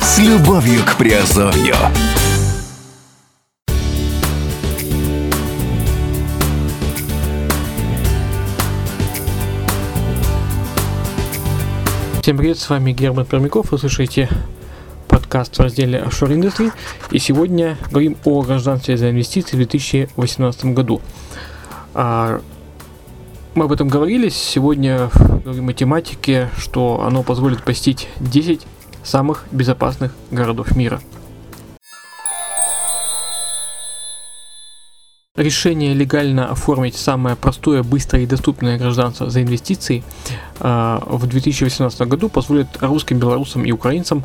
С любовью к Приазовью. Всем привет, с вами Герман Пермяков, вы слушаете подкаст в разделе Offshore Industry, и сегодня говорим о гражданстве за инвестиции в 2018 году. А, мы об этом говорили, сегодня говорим о тематике, что оно позволит посетить 10 самых безопасных городов мира. Решение легально оформить самое простое, быстрое и доступное гражданство за инвестиции э, в 2018 году позволит русским, белорусам и украинцам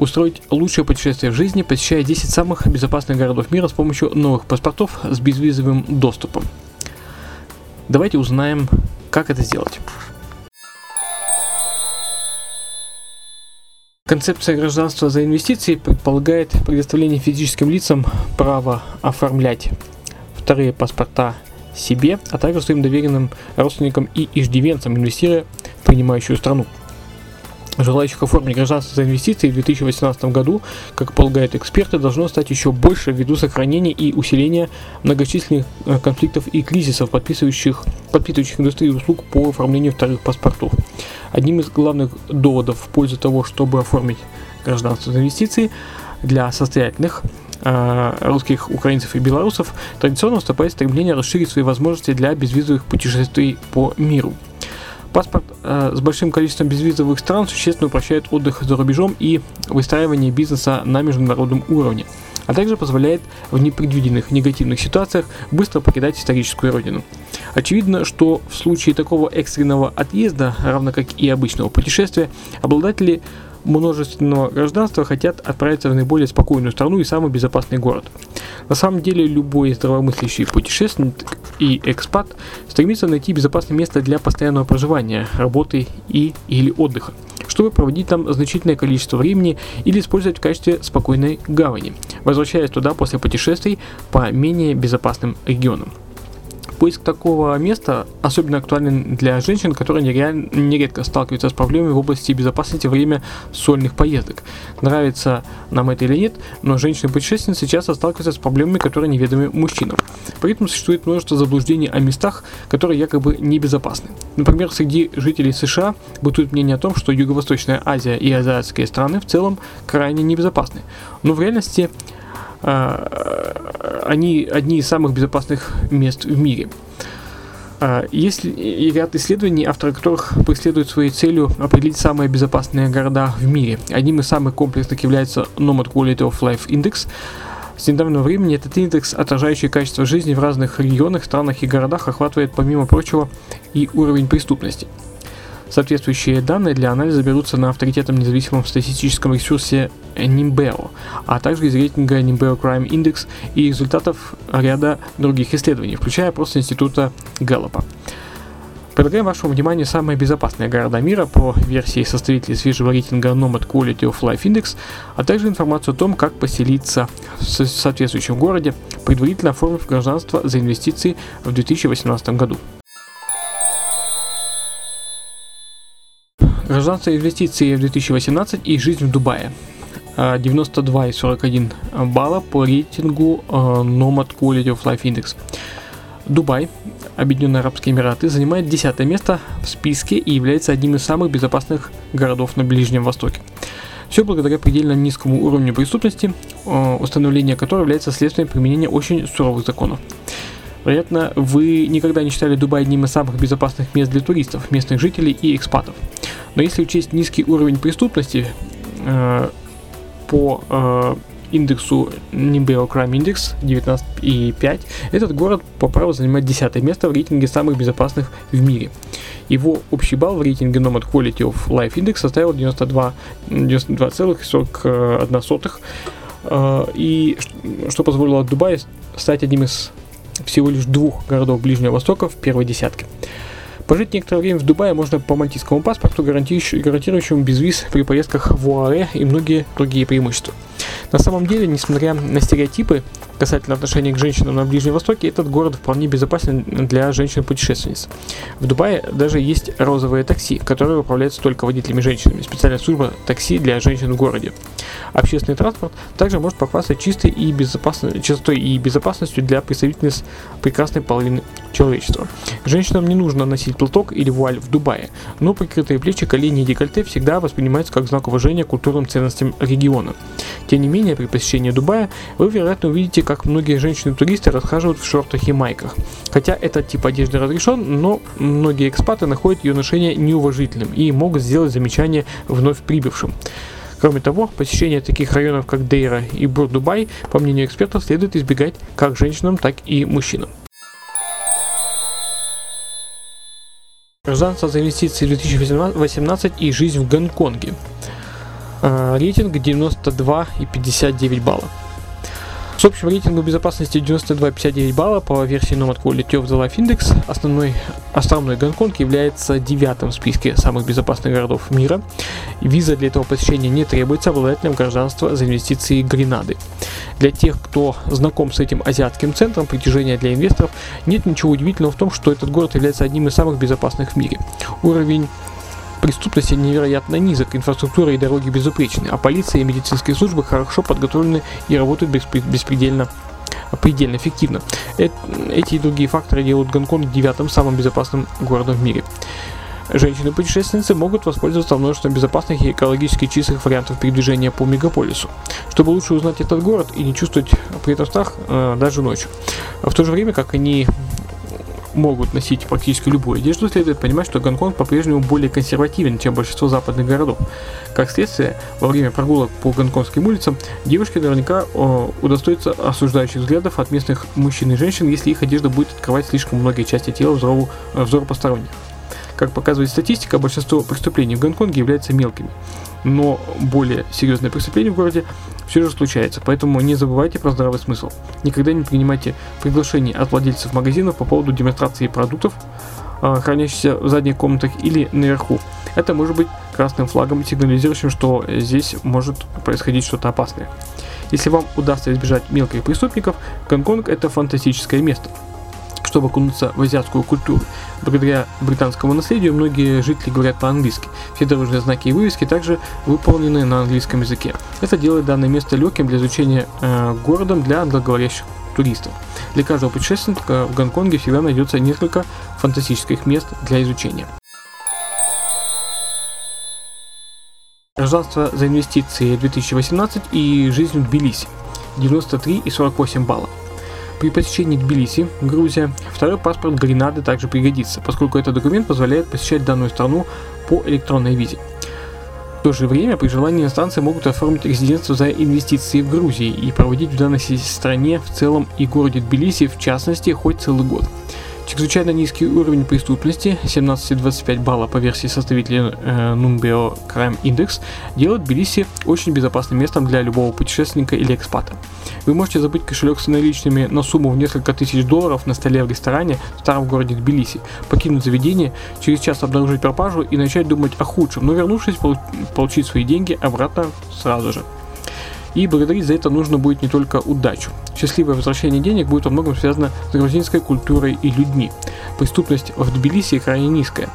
устроить лучшее путешествие в жизни, посещая 10 самых безопасных городов мира с помощью новых паспортов с безвизовым доступом. Давайте узнаем, как это сделать. Концепция гражданства за инвестиции предполагает предоставление физическим лицам права оформлять вторые паспорта себе, а также своим доверенным родственникам и иждивенцам, инвестируя в принимающую страну. Желающих оформить гражданство за инвестиции в 2018 году, как полагают эксперты, должно стать еще больше ввиду сохранения и усиления многочисленных э, конфликтов и кризисов, подписывающих, подпитывающих индустрию услуг по оформлению вторых паспортов. Одним из главных доводов в пользу того, чтобы оформить гражданство за инвестиции для состоятельных э, русских, украинцев и белорусов традиционно выступает стремление расширить свои возможности для безвизовых путешествий по миру. Паспорт э, с большим количеством безвизовых стран существенно упрощает отдых за рубежом и выстраивание бизнеса на международном уровне, а также позволяет в непредвиденных негативных ситуациях быстро покидать историческую родину. Очевидно, что в случае такого экстренного отъезда, равно как и обычного путешествия, обладатели множественного гражданства хотят отправиться в наиболее спокойную страну и самый безопасный город. На самом деле любой здравомыслящий путешественник и экспат стремится найти безопасное место для постоянного проживания, работы и или отдыха, чтобы проводить там значительное количество времени или использовать в качестве спокойной гавани, возвращаясь туда после путешествий по менее безопасным регионам. Поиск такого места особенно актуален для женщин, которые нередко сталкиваются с проблемами в области безопасности во время сольных поездок. Нравится нам это или нет, но женщины-путешественницы часто сталкиваются с проблемами, которые неведомы мужчинам. При этом существует множество заблуждений о местах, которые якобы небезопасны. Например, среди жителей США бытует мнение о том, что Юго-Восточная Азия и азиатские страны в целом крайне небезопасны. Но в реальности они одни из самых безопасных мест в мире. А, есть ряд исследований, авторы которых преследуют своей целью определить самые безопасные города в мире. Одним из самых комплексных является Nomad Quality of Life Index. С недавнего времени этот индекс, отражающий качество жизни в разных регионах, странах и городах, охватывает, помимо прочего, и уровень преступности – Соответствующие данные для анализа берутся на авторитетном независимом статистическом ресурсе Nimbeo, а также из рейтинга Nimbeo Crime Index и результатов ряда других исследований, включая опрос института Гэллопа. Предлагаем вашему вниманию самые безопасные города мира по версии составителей свежего рейтинга Nomad Quality of Life Index, а также информацию о том, как поселиться в соответствующем городе, предварительно оформив гражданство за инвестиции в 2018 году. Гражданство инвестиции в 2018 и жизнь в Дубае. 92,41 балла по рейтингу э, Nomad Quality of Life Index. Дубай, Объединенные Арабские Эмираты, занимает 10 место в списке и является одним из самых безопасных городов на Ближнем Востоке. Все благодаря предельно низкому уровню преступности, э, установление которого является следствием применения очень суровых законов. Вероятно, вы никогда не считали Дубай одним из самых безопасных мест для туристов, местных жителей и экспатов. Но если учесть низкий уровень преступности э, по э, индексу Nimbeo Crime Index 19,5, этот город по праву занимает 10 место в рейтинге самых безопасных в мире. Его общий балл в рейтинге Nomad Quality of Life Index составил 92,41, 92 э, и что позволило Дубаю стать одним из всего лишь двух городов Ближнего Востока в первой десятке. Пожить некоторое время в Дубае можно по мальтийскому паспорту, гарантирующему безвиз при поездках в ОАЭ и многие другие преимущества. На самом деле, несмотря на стереотипы касательно отношения к женщинам на Ближнем Востоке, этот город вполне безопасен для женщин-путешественниц. В Дубае даже есть розовые такси, которые управляются только водителями женщинами, специальная служба такси для женщин в городе. Общественный транспорт также может похвастаться чистой и безопасной, чистотой и безопасностью для представительниц прекрасной половины человечества. Женщинам не нужно носить платок или вуаль в Дубае, но прикрытые плечи, колени и декольте всегда воспринимаются как знак уважения к культурным ценностям региона. Тем не менее, при посещении Дубая вы, вероятно, увидите, как многие женщины-туристы расхаживают в шортах и майках. Хотя этот тип одежды разрешен, но многие экспаты находят ее ношение неуважительным и могут сделать замечание вновь прибывшим. Кроме того, посещение таких районов, как Дейра и Бур-Дубай, по мнению экспертов, следует избегать как женщинам, так и мужчинам. Гражданство за инвестиции 2018 и жизнь в Гонконге. А, рейтинг 92,59 балла. С общим рейтингом безопасности 92,59 балла по версии Nomad Quality of the Life Index основной островной Гонконг является девятым в списке самых безопасных городов мира. Виза для этого посещения не требуется обладателям гражданства за инвестиции Гренады. Для тех, кто знаком с этим азиатским центром притяжения для инвесторов, нет ничего удивительного в том, что этот город является одним из самых безопасных в мире. Уровень преступности невероятно низок, инфраструктура и дороги безупречны, а полиция и медицинские службы хорошо подготовлены и работают беспредельно предельно эффективно. Эти и другие факторы делают Гонконг девятым самым безопасным городом в мире. Женщины-путешественницы могут воспользоваться множеством безопасных и экологически чистых вариантов передвижения по мегаполису, чтобы лучше узнать этот город и не чувствовать при этом страх э, даже ночью. В то же время, как они могут носить практически любую одежду, следует понимать, что Гонконг по-прежнему более консервативен, чем большинство западных городов. Как следствие, во время прогулок по гонконгским улицам девушки наверняка о, удостоятся осуждающих взглядов от местных мужчин и женщин, если их одежда будет открывать слишком многие части тела взору, взору посторонних. Как показывает статистика, большинство преступлений в Гонконге являются мелкими. Но более серьезные преступления в городе все же случается, поэтому не забывайте про здравый смысл. Никогда не принимайте приглашений от владельцев магазинов по поводу демонстрации продуктов, а, хранящихся в задних комнатах или наверху. Это может быть красным флагом, сигнализирующим, что здесь может происходить что-то опасное. Если вам удастся избежать мелких преступников, Гонконг это фантастическое место чтобы окунуться в азиатскую культуру. Благодаря британскому наследию многие жители говорят по-английски. Все дорожные знаки и вывески также выполнены на английском языке. Это делает данное место легким для изучения э, городом для англоговорящих туристов. Для каждого путешественника в Гонконге всегда найдется несколько фантастических мест для изучения. Гражданство за инвестиции 2018 и жизнь в Тбилиси 93 и 48 баллов. При посещении Тбилиси, Грузия, второй паспорт Гренады также пригодится, поскольку этот документ позволяет посещать данную страну по электронной визе. В то же время при желании иностранцы могут оформить резидентство за инвестиции в Грузии и проводить в данной стране в целом и городе Тбилиси в частности хоть целый год. Чрезвычайно низкий уровень преступности, 17,25 балла по версии составителя э, Numbeo Crime Index, делает Тбилиси очень безопасным местом для любого путешественника или экспата. Вы можете забыть кошелек с наличными на сумму в несколько тысяч долларов на столе в ресторане в старом городе Тбилиси, покинуть заведение, через час обнаружить пропажу и начать думать о худшем, но вернувшись, получить свои деньги обратно сразу же. И благодарить за это нужно будет не только удачу. Счастливое возвращение денег будет во многом связано с грузинской культурой и людьми. Преступность в Тбилиси крайне низкая.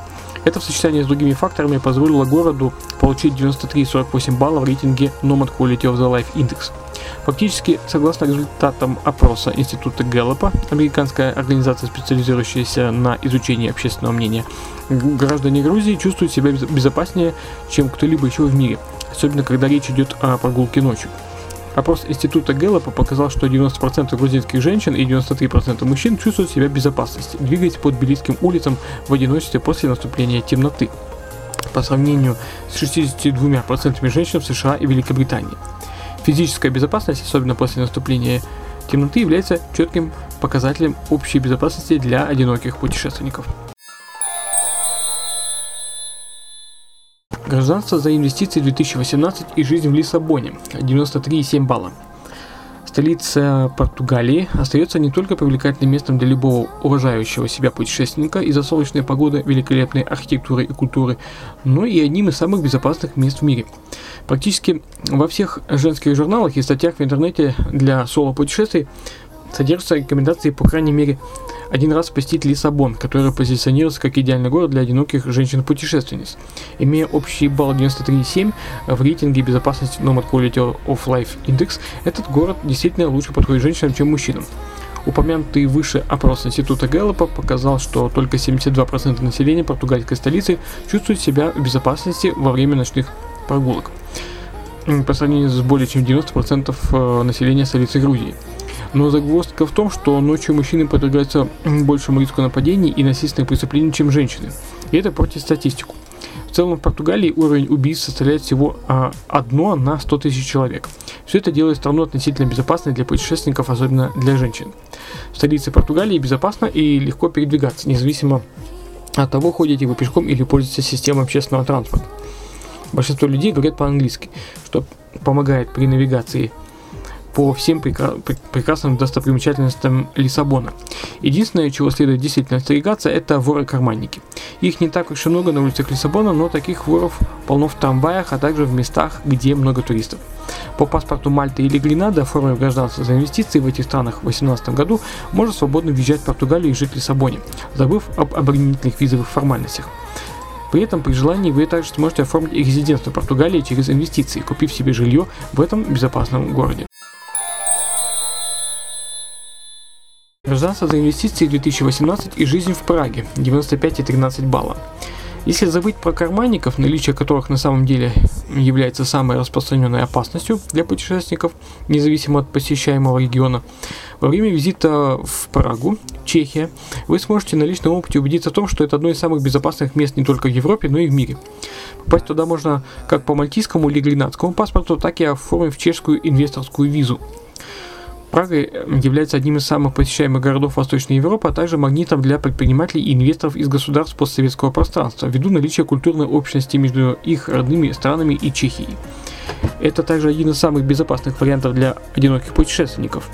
Это в сочетании с другими факторами позволило городу получить 93,48 баллов в рейтинге Nomad Quality of the Life Index. Фактически, согласно результатам опроса Института Гэллопа, американская организация, специализирующаяся на изучении общественного мнения, граждане Грузии чувствуют себя безопаснее, чем кто-либо еще в мире, особенно когда речь идет о прогулке ночью. Опрос Института Гэллопа показал, что 90% грузинских женщин и 93% мужчин чувствуют себя в безопасности, двигаясь по тбилисским улицам в одиночестве после наступления темноты, по сравнению с 62% женщин в США и Великобритании. Физическая безопасность, особенно после наступления темноты, является четким показателем общей безопасности для одиноких путешественников. Гражданство за инвестиции 2018 и жизнь в Лиссабоне 93,7 балла. Столица Португалии остается не только привлекательным местом для любого уважающего себя путешественника из-за солнечной погоды, великолепной архитектуры и культуры, но и одним из самых безопасных мест в мире. Практически во всех женских журналах и статьях в интернете для соло-путешествий содержатся рекомендации, по крайней мере, один раз посетить Лиссабон, который позиционируется как идеальный город для одиноких женщин-путешественниц. Имея общий балл 93,7 в рейтинге безопасности Nomad Quality of Life Index, этот город действительно лучше подходит женщинам, чем мужчинам. Упомянутый выше опрос Института Гэллопа показал, что только 72% населения португальской столицы чувствуют себя в безопасности во время ночных прогулок по сравнению с более чем 90% э, населения столицы Грузии. Но загвоздка в том, что ночью мужчины подвергаются большему риску нападений и насильственных преступлений, чем женщины. И это против статистику. В целом в Португалии уровень убийств составляет всего а, одно на 100 тысяч человек. Все это делает страну относительно безопасной для путешественников, особенно для женщин. В столице Португалии безопасно и легко передвигаться, независимо от того, ходите вы пешком или пользуетесь системой общественного транспорта. Большинство людей говорят по-английски, что помогает при навигации – по всем прекра- прекрасным достопримечательностям Лиссабона. Единственное, чего следует действительно остерегаться, это воры-карманники. Их не так уж и много на улицах Лиссабона, но таких воров полно в трамваях, а также в местах, где много туристов. По паспорту Мальты или Гренады, оформив гражданство за инвестиции в этих странах в 2018 году, можно свободно въезжать в Португалию и жить в Лиссабоне, забыв об обременительных визовых формальностях. При этом при желании вы также сможете оформить резидентство Португалии через инвестиции, купив себе жилье в этом безопасном городе. Гражданство за инвестиции 2018 и жизнь в Праге 95 и 13 балла. Если забыть про карманников, наличие которых на самом деле является самой распространенной опасностью для путешественников, независимо от посещаемого региона, во время визита в Прагу, Чехия, вы сможете на личном опыте убедиться в том, что это одно из самых безопасных мест не только в Европе, но и в мире. Попасть туда можно как по мальтийскому или гренадскому паспорту, так и оформив чешскую инвесторскую визу – Прага является одним из самых посещаемых городов Восточной Европы, а также магнитом для предпринимателей и инвесторов из государств постсоветского пространства, ввиду наличия культурной общности между их родными странами и Чехией. Это также один из самых безопасных вариантов для одиноких путешественников.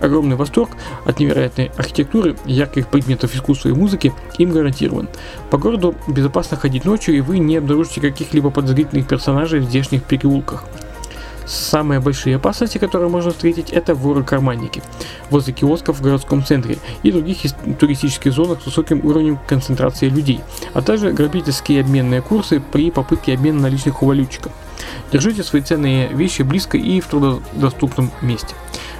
Огромный восторг от невероятной архитектуры, ярких предметов искусства и музыки им гарантирован. По городу безопасно ходить ночью, и вы не обнаружите каких-либо подозрительных персонажей в здешних переулках. Самые большие опасности, которые можно встретить, это воры-карманники возле киосков в городском центре и других туристических зонах с высоким уровнем концентрации людей, а также грабительские обменные курсы при попытке обмена наличных у валютчиков. Держите свои ценные вещи близко и в трудодоступном месте.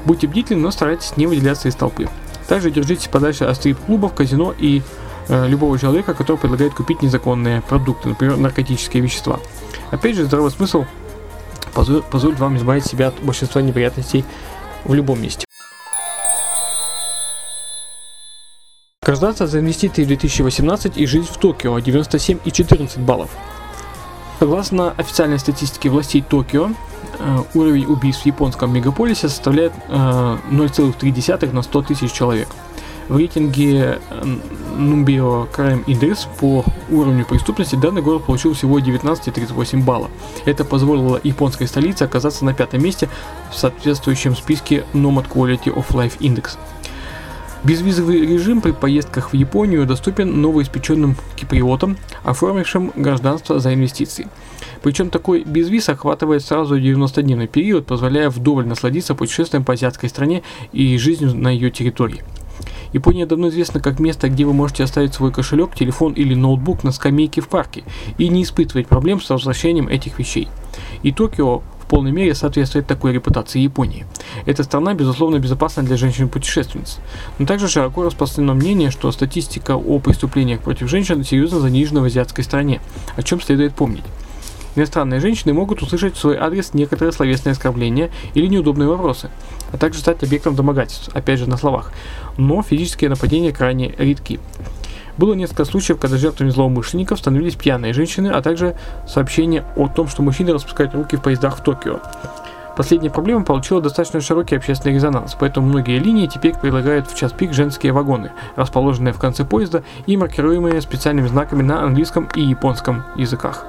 Будьте бдительны, но старайтесь не выделяться из толпы. Также держитесь подальше от стрип-клубов, казино и э, любого человека, который предлагает купить незаконные продукты, например, наркотические вещества. Опять же, здравый смысл позволит вам избавить себя от большинства неприятностей в любом месте. Гражданство за инвестиции 2018 и жизнь в Токио 97 и 14 баллов. Согласно официальной статистике властей Токио, э, уровень убийств в японском мегаполисе составляет 0,3 э, на 100 тысяч человек – в рейтинге Numbio Crime Index по уровню преступности данный город получил всего 19,38 балла. Это позволило японской столице оказаться на пятом месте в соответствующем списке Nomad Quality of Life Index. Безвизовый режим при поездках в Японию доступен новоиспеченным киприотам, оформившим гражданство за инвестиции. Причем такой безвиз охватывает сразу 90-дневный период, позволяя вдоволь насладиться путешествием по азиатской стране и жизнью на ее территории. Япония давно известна как место, где вы можете оставить свой кошелек, телефон или ноутбук на скамейке в парке и не испытывать проблем с возвращением этих вещей. И Токио в полной мере соответствует такой репутации Японии. Эта страна, безусловно, безопасна для женщин-путешественниц. Но также широко распространено мнение, что статистика о преступлениях против женщин серьезно занижена в азиатской стране, о чем следует помнить. Иностранные женщины могут услышать в свой адрес некоторые словесные оскорбления или неудобные вопросы, а также стать объектом домогательств, опять же на словах, но физические нападения крайне редки. Было несколько случаев, когда жертвами злоумышленников становились пьяные женщины, а также сообщения о том, что мужчины распускают руки в поездах в Токио. Последняя проблема получила достаточно широкий общественный резонанс, поэтому многие линии теперь предлагают в час пик женские вагоны, расположенные в конце поезда и маркируемые специальными знаками на английском и японском языках.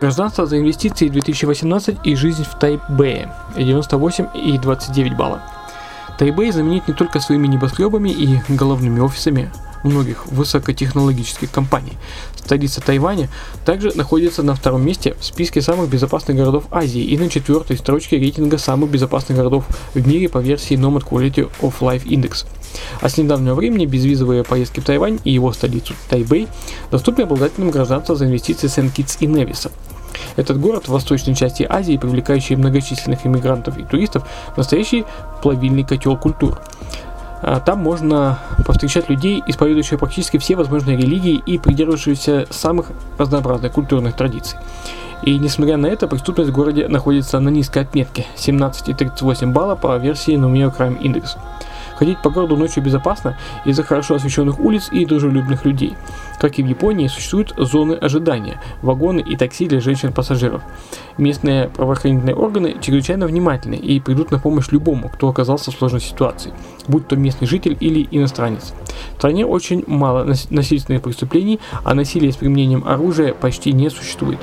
Гражданство за инвестиции 2018 и жизнь в Тайбэе 98 и 29 балла. Тайбэй знаменит не только своими небоскребами и головными офисами, многих высокотехнологических компаний. Столица Тайваня также находится на втором месте в списке самых безопасных городов Азии и на четвертой строчке рейтинга самых безопасных городов в мире по версии Nomad Quality of Life Index. А с недавнего времени безвизовые поездки в Тайвань и его столицу Тайбэй доступны обладателям гражданства за инвестиции Сент-Китс и Невиса. Этот город в восточной части Азии, привлекающий многочисленных иммигрантов и туристов, настоящий плавильный котел культур. А Там можно повстречать людей, исповедующих практически все возможные религии и придерживающихся самых разнообразных культурных традиций. И несмотря на это, преступность в городе находится на низкой отметке – 17,38 балла по версии Numeo Crime Index. Ходить по городу ночью безопасно из-за хорошо освещенных улиц и дружелюбных людей. Как и в Японии, существуют зоны ожидания, вагоны и такси для женщин-пассажиров. Местные правоохранительные органы чрезвычайно внимательны и придут на помощь любому, кто оказался в сложной ситуации, будь то местный житель или иностранец. В стране очень мало насильственных преступлений, а насилие с применением оружия почти не существует.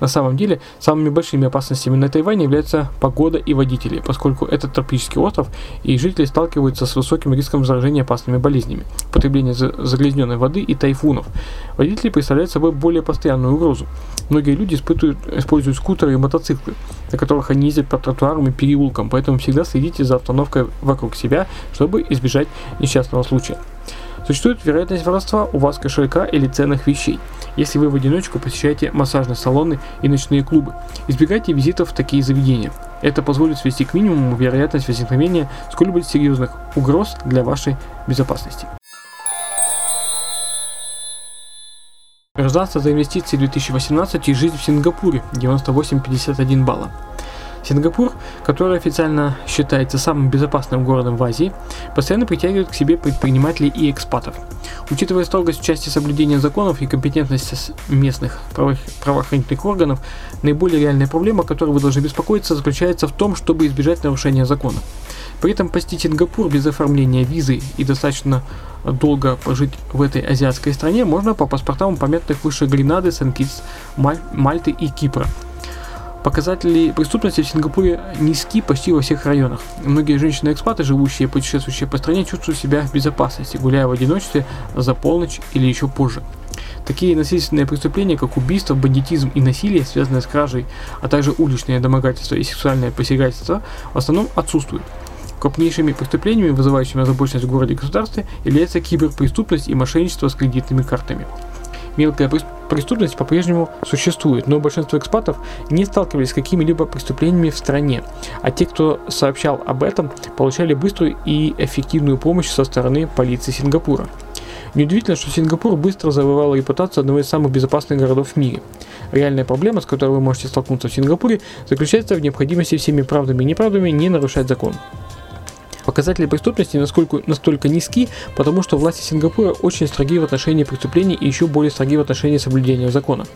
На самом деле, самыми большими опасностями на Тайване являются погода и водители, поскольку это тропический остров, и жители сталкиваются с высоким риском заражения опасными болезнями, потребления загрязненной воды и тайфунов. Водители представляют собой более постоянную угрозу. Многие люди испытывают, используют скутеры и мотоциклы, на которых они ездят по тротуарам и переулкам, поэтому всегда следите за остановкой вокруг себя, чтобы избежать несчастного случая. Существует вероятность воровства у вас кошелька или ценных вещей, если вы в одиночку посещаете массажные салоны и ночные клубы. Избегайте визитов в такие заведения. Это позволит свести к минимуму вероятность возникновения сколь-нибудь серьезных угроз для вашей безопасности. Гражданство за инвестиции 2018 и жизнь в Сингапуре 98,51 балла. Сингапур, который официально считается самым безопасным городом в Азии, постоянно притягивает к себе предпринимателей и экспатов. Учитывая строгость в части соблюдения законов и компетентность местных правоохранительных органов, наиболее реальная проблема, о которой вы должны беспокоиться, заключается в том, чтобы избежать нарушения закона. При этом посетить Сингапур без оформления визы и достаточно долго пожить в этой азиатской стране можно по паспортам памятных выше Гренады, Сен-Китс, Мальты и Кипра – Показатели преступности в Сингапуре низки почти во всех районах. Многие женщины-экспаты, живущие и путешествующие по стране, чувствуют себя в безопасности, гуляя в одиночестве за полночь или еще позже. Такие насильственные преступления, как убийство, бандитизм и насилие, связанные с кражей, а также уличные домогательства и сексуальное посягательство, в основном отсутствуют. Крупнейшими преступлениями, вызывающими озабоченность в городе и государстве, является киберпреступность и мошенничество с кредитными картами. Мелкая преступность по-прежнему существует, но большинство экспатов не сталкивались с какими-либо преступлениями в стране, а те, кто сообщал об этом, получали быструю и эффективную помощь со стороны полиции Сингапура. Неудивительно, что Сингапур быстро завоевал репутацию одного из самых безопасных городов в мире. Реальная проблема, с которой вы можете столкнуться в Сингапуре, заключается в необходимости всеми правдами и неправдами не нарушать закон. Показатели преступности насколько, настолько низки, потому что власти Сингапура очень строги в отношении преступлений и еще более строги в отношении соблюдения закона.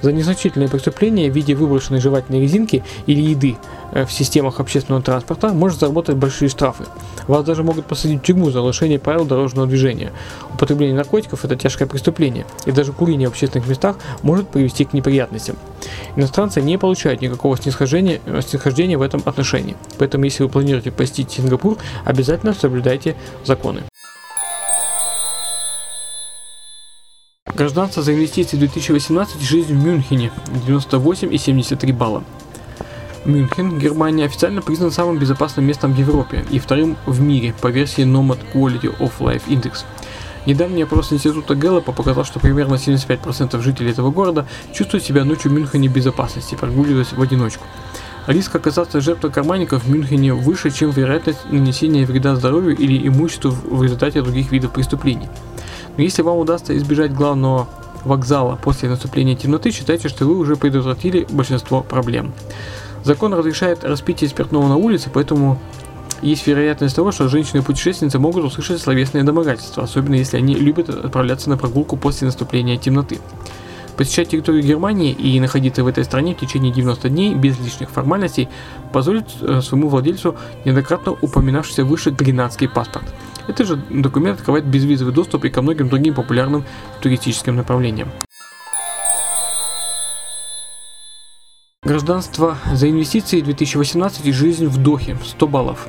За незначительные преступления в виде выброшенной жевательной резинки или еды э, в системах общественного транспорта может заработать большие штрафы. Вас даже могут посадить в тюрьму за нарушение правил дорожного движения. Употребление наркотиков – это тяжкое преступление, и даже курение в общественных местах может привести к неприятностям. Иностранцы не получают никакого снисхождения, э, снисхождения в этом отношении. Поэтому, если вы планируете посетить Сингапур, обязательно соблюдайте законы. Гражданство за инвестиции 2018 жизнь в Мюнхене 98,73 балла. Мюнхен, Германия, официально признан самым безопасным местом в Европе и вторым в мире по версии Nomad Quality of Life Index. Недавний опрос института Гэллопа показал, что примерно 75% жителей этого города чувствуют себя ночью в Мюнхене в безопасности, прогуливаясь в одиночку. Риск оказаться жертвой карманников в Мюнхене выше, чем вероятность нанесения вреда здоровью или имуществу в результате других видов преступлений. Но если вам удастся избежать главного вокзала после наступления темноты, считайте, что вы уже предотвратили большинство проблем. Закон разрешает распитие спиртного на улице, поэтому есть вероятность того, что женщины-путешественницы могут услышать словесные домогательства, особенно если они любят отправляться на прогулку после наступления темноты. Посещать территорию Германии и находиться в этой стране в течение 90 дней без лишних формальностей позволит э, своему владельцу неоднократно упоминавшийся выше гренадский паспорт – этот же документ открывает безвизовый доступ и ко многим другим популярным туристическим направлениям. Гражданство за инвестиции 2018 и жизнь в Дохе 100 баллов.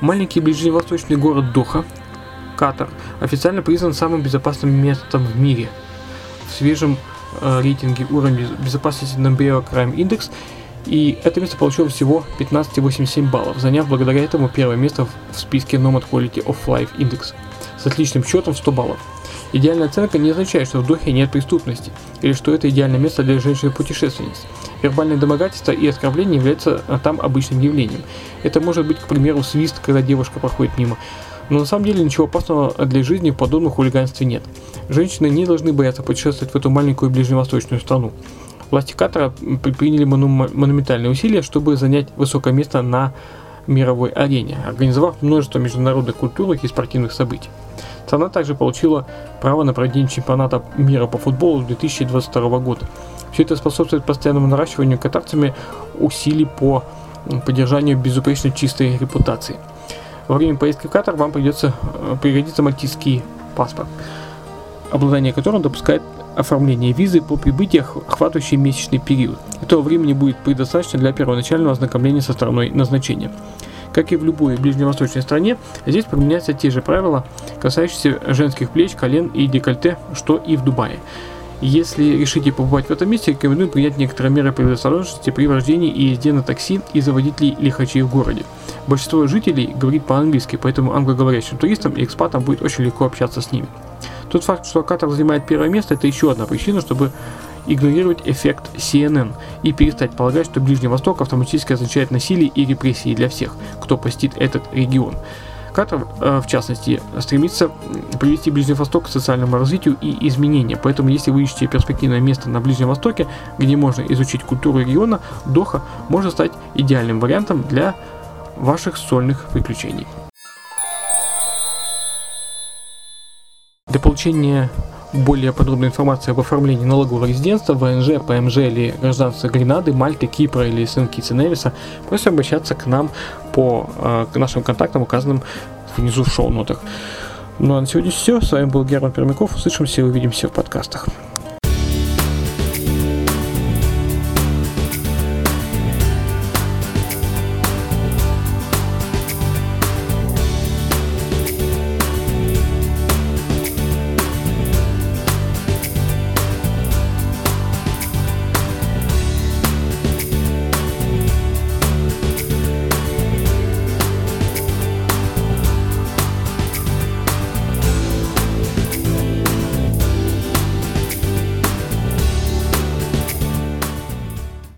Маленький ближневосточный город Доха Катар официально признан самым безопасным местом в мире. В свежем э, рейтинге уровня безопасности Numbeo Crime Index и это место получило всего 15,87 баллов, заняв благодаря этому первое место в списке Nomad Quality of Life Index с отличным счетом 100 баллов. Идеальная оценка не означает, что в Дохе нет преступности, или что это идеальное место для женщины-путешественниц. Вербальное домогательство и оскорбление являются а, там обычным явлением. Это может быть, к примеру, свист, когда девушка проходит мимо. Но на самом деле ничего опасного для жизни в подобном хулиганстве нет. Женщины не должны бояться путешествовать в эту маленькую ближневосточную страну. Власти Катара предприняли монументальные усилия, чтобы занять высокое место на мировой арене, организовав множество международных культурных и спортивных событий. Страна также получила право на проведение чемпионата мира по футболу 2022 года. Все это способствует постоянному наращиванию катарцами усилий по поддержанию безупречно чистой репутации. Во время поездки в Катар вам придется э, пригодится мальтийский паспорт, обладание которым допускает оформление визы по прибытии, охватывающий месячный период. Этого времени будет предостаточно для первоначального ознакомления со страной назначения. Как и в любой ближневосточной стране, здесь применяются те же правила, касающиеся женских плеч, колен и декольте, что и в Дубае. Если решите побывать в этом месте, рекомендую принять некоторые меры предосторожности при вождении и езде на такси из-за водителей лихачей в городе. Большинство жителей говорит по-английски, поэтому англоговорящим туристам и экспатам будет очень легко общаться с ними. Тот факт, что Катар занимает первое место, это еще одна причина, чтобы игнорировать эффект CNN и перестать полагать, что Ближний Восток автоматически означает насилие и репрессии для всех, кто посетит этот регион. Катар, э, в частности, стремится привести Ближний Восток к социальному развитию и изменениям. Поэтому, если вы ищете перспективное место на Ближнем Востоке, где можно изучить культуру региона, Доха может стать идеальным вариантом для ваших сольных приключений. Для получения более подробной информации об оформлении налогового резидентства, ВНЖ, ПМЖ или гражданства Гренады, Мальты, Кипра или Сен-Китс и Невиса, просим обращаться к нам по э, нашим контактам, указанным внизу в шоу-нотах. Ну а на сегодня все. С вами был Герман Пермяков. Услышимся и увидимся в подкастах.